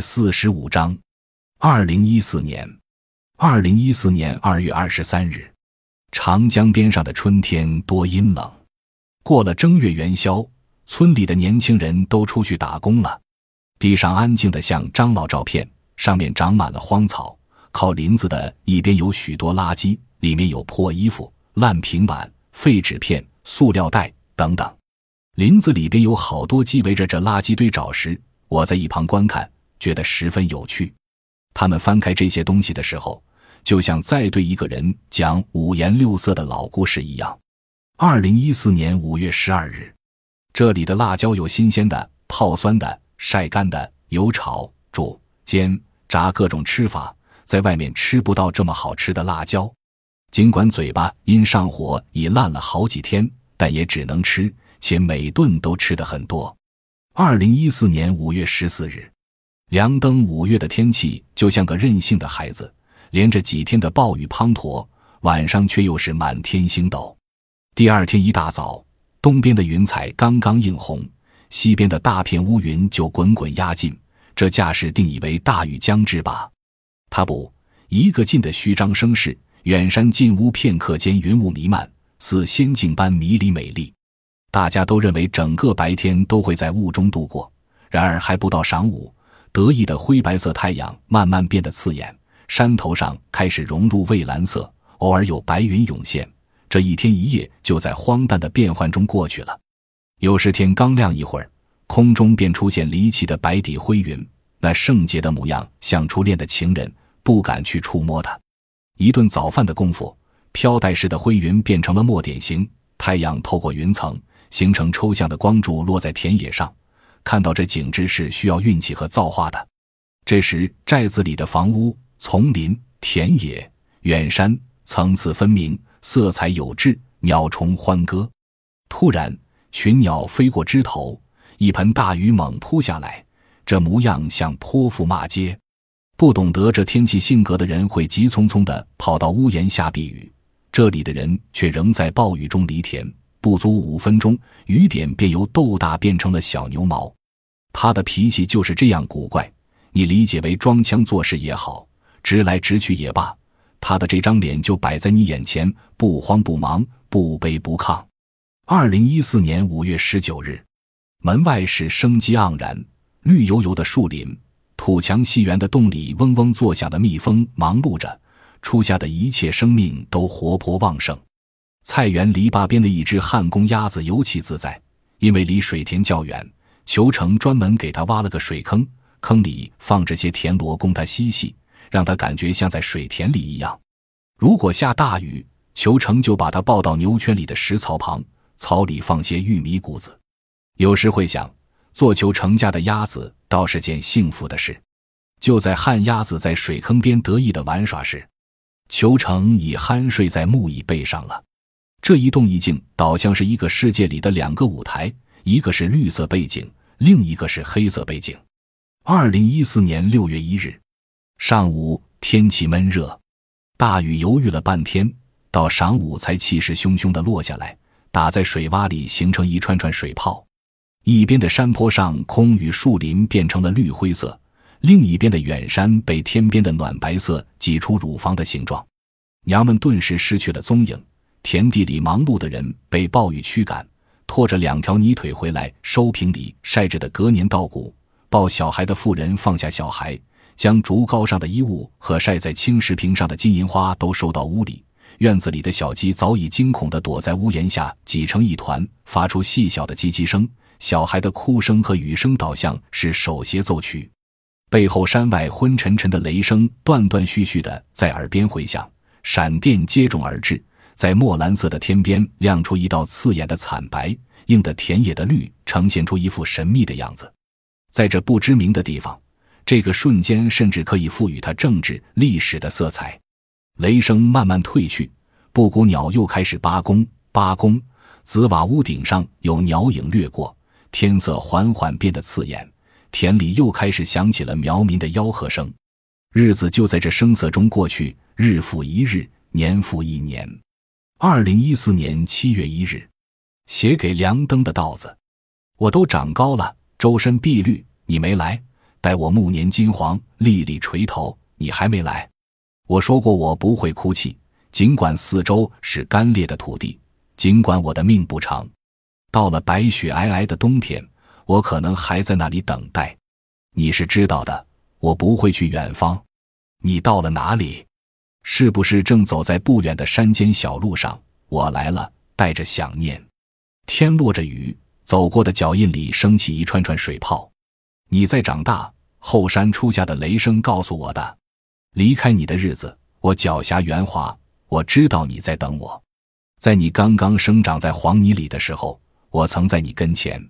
四十五章，二零一四年，二零一四年二月二十三日，长江边上的春天多阴冷。过了正月元宵，村里的年轻人都出去打工了。地上安静的像张老照片，上面长满了荒草。靠林子的一边有许多垃圾，里面有破衣服、烂平板、废纸片、塑料袋等等。林子里边有好多鸡围着这垃圾堆找食，我在一旁观看，觉得十分有趣。他们翻开这些东西的时候，就像在对一个人讲五颜六色的老故事一样。二零一四年五月十二日，这里的辣椒有新鲜的、泡酸的、晒干的，有炒、煮、煎、炸各种吃法。在外面吃不到这么好吃的辣椒，尽管嘴巴因上火已烂了好几天，但也只能吃，且每顿都吃的很多。二零一四年五月十四日，凉灯五月的天气就像个任性的孩子，连着几天的暴雨滂沱，晚上却又是满天星斗。第二天一大早，东边的云彩刚刚映红，西边的大片乌云就滚滚压近，这架势定以为大雨将至吧。他不，一个劲的虚张声势。远山近屋，片刻间云雾弥漫，似仙境般迷离美丽。大家都认为整个白天都会在雾中度过。然而还不到晌午，得意的灰白色太阳慢慢变得刺眼，山头上开始融入蔚蓝色，偶尔有白云涌现。这一天一夜就在荒诞的变幻中过去了。有时天刚亮一会儿，空中便出现离奇的白底灰云。那圣洁的模样，像初恋的情人，不敢去触摸它。一顿早饭的功夫，飘带似的灰云变成了墨点形，太阳透过云层，形成抽象的光柱，落在田野上。看到这景致是需要运气和造化的。这时，寨子里的房屋、丛林、田野、远山，层次分明，色彩有致，鸟虫欢歌。突然，群鸟飞过枝头，一盆大雨猛扑下来。这模样像泼妇骂街，不懂得这天气性格的人会急匆匆地跑到屋檐下避雨。这里的人却仍在暴雨中犁田，不足五分钟，雨点便由豆大变成了小牛毛。他的脾气就是这样古怪，你理解为装腔作势也好，直来直去也罢，他的这张脸就摆在你眼前，不慌不忙，不卑不亢。二零一四年五月十九日，门外是生机盎然。绿油油的树林，土墙细圆的洞里嗡嗡作响的蜜蜂忙碌着，初夏的一切生命都活泼旺盛。菜园篱笆边的一只旱公鸭子尤其自在，因为离水田较远，裘成专门给它挖了个水坑，坑里放着些田螺供它嬉戏，让它感觉像在水田里一样。如果下大雨，裘成就把它抱到牛圈里的石槽旁，槽里放些玉米谷子。有时会想。做裘成家的鸭子倒是件幸福的事。就在旱鸭子在水坑边得意的玩耍时，裘成已酣睡在木椅背上了。这一动一静，倒像是一个世界里的两个舞台，一个是绿色背景，另一个是黑色背景。二零一四年六月一日上午，天气闷热，大雨犹豫了半天，到晌午才气势汹汹的落下来，打在水洼里，形成一串串水泡。一边的山坡上，空与树林变成了绿灰色；另一边的远山被天边的暖白色挤出乳房的形状。娘们顿时失去了踪影。田地里忙碌的人被暴雨驱赶，拖着两条泥腿回来收平里晒着的隔年稻谷。抱小孩的妇人放下小孩，将竹篙上的衣物和晒在青石坪上的金银花都收到屋里。院子里的小鸡早已惊恐地躲在屋檐下，挤成一团，发出细小的叽叽声。小孩的哭声和雨声，倒像是手协奏曲。背后山外昏沉沉的雷声，断断续续的在耳边回响。闪电接踵而至，在墨蓝色的天边亮出一道刺眼的惨白，映得田野的绿呈现出一副神秘的样子。在这不知名的地方，这个瞬间甚至可以赋予它政治历史的色彩。雷声慢慢退去，布谷鸟又开始八弓。八弓，紫瓦屋顶上有鸟影掠过。天色缓缓变得刺眼，田里又开始响起了苗民的吆喝声。日子就在这声色中过去，日复一日，年复一年。二零一四年七月一日，写给梁登的道子：我都长高了，周身碧绿，你没来，待我暮年金黄，粒粒垂头，你还没来。我说过我不会哭泣，尽管四周是干裂的土地，尽管我的命不长。到了白雪皑皑的冬天，我可能还在那里等待。你是知道的，我不会去远方。你到了哪里？是不是正走在不远的山间小路上？我来了，带着想念。天落着雨，走过的脚印里升起一串串水泡。你在长大，后山出下的雷声告诉我的。离开你的日子，我脚下圆滑。我知道你在等我，在你刚刚生长在黄泥里的时候，我曾在你跟前。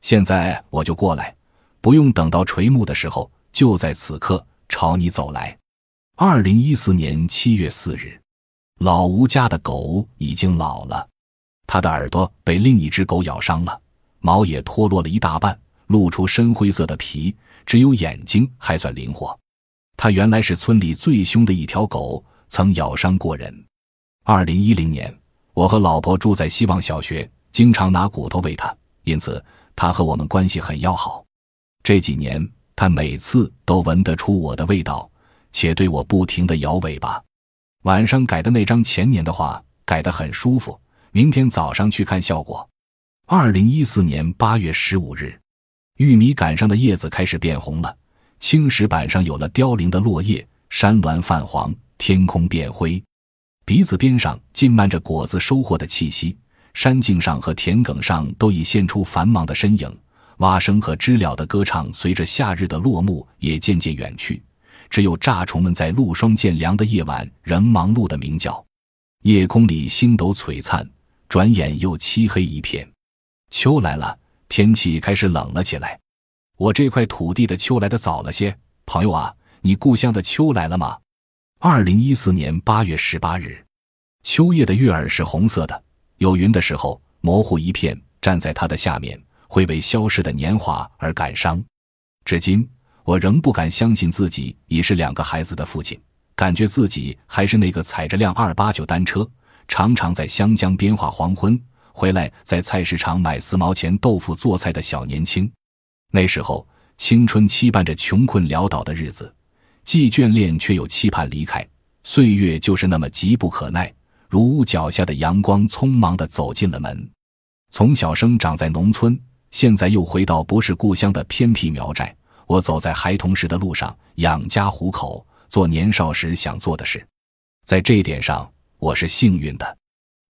现在我就过来，不用等到垂暮的时候，就在此刻朝你走来。二零一四年七月四日，老吴家的狗已经老了，它的耳朵被另一只狗咬伤了，毛也脱落了一大半，露出深灰色的皮，只有眼睛还算灵活。它原来是村里最凶的一条狗，曾咬伤过人。二零一零年，我和老婆住在希望小学，经常拿骨头喂它，因此。它和我们关系很要好，这几年他每次都闻得出我的味道，且对我不停地摇尾巴。晚上改的那张前年的画改得很舒服，明天早上去看效果。二零一四年八月十五日，玉米杆上的叶子开始变红了，青石板上有了凋零的落叶，山峦泛黄，天空变灰，鼻子边上浸漫着果子收获的气息。山径上和田埂上都已现出繁忙的身影，蛙声和知了的歌唱随着夏日的落幕也渐渐远去，只有蚱虫们在露霜渐凉的夜晚仍忙碌的鸣叫。夜空里星斗璀璨，转眼又漆黑一片。秋来了，天气开始冷了起来。我这块土地的秋来的早了些，朋友啊，你故乡的秋来了吗？二零一四年八月十八日，秋夜的月儿是红色的。有云的时候，模糊一片，站在它的下面，会为消逝的年华而感伤。至今，我仍不敢相信自己已是两个孩子的父亲，感觉自己还是那个踩着辆二八九单车，常常在湘江边画黄昏，回来在菜市场买四毛钱豆腐做菜的小年轻。那时候，青春期伴着穷困潦倒的日子，既眷恋却又期盼离开，岁月就是那么急不可耐。如屋脚下的阳光，匆忙地走进了门。从小生长在农村，现在又回到不是故乡的偏僻苗寨。我走在孩童时的路上，养家糊口，做年少时想做的事。在这一点上，我是幸运的。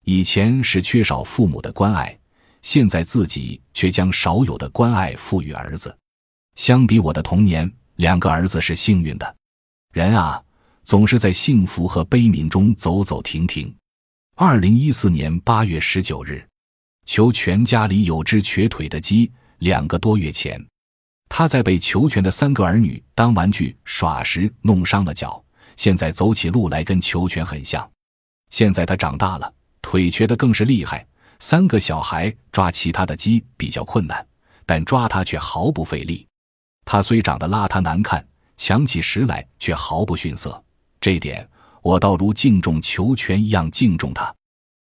以前是缺少父母的关爱，现在自己却将少有的关爱赋予儿子。相比我的童年，两个儿子是幸运的。人啊，总是在幸福和悲悯中走走停停。二零一四年八月十九日，求全家里有只瘸腿的鸡。两个多月前，他在被裘全的三个儿女当玩具耍时弄伤了脚，现在走起路来跟裘全很像。现在他长大了，腿瘸的更是厉害。三个小孩抓其他的鸡比较困难，但抓他却毫不费力。他虽长得邋遢难看，抢起食来却毫不逊色。这点。我倒如敬重裘全一样敬重他。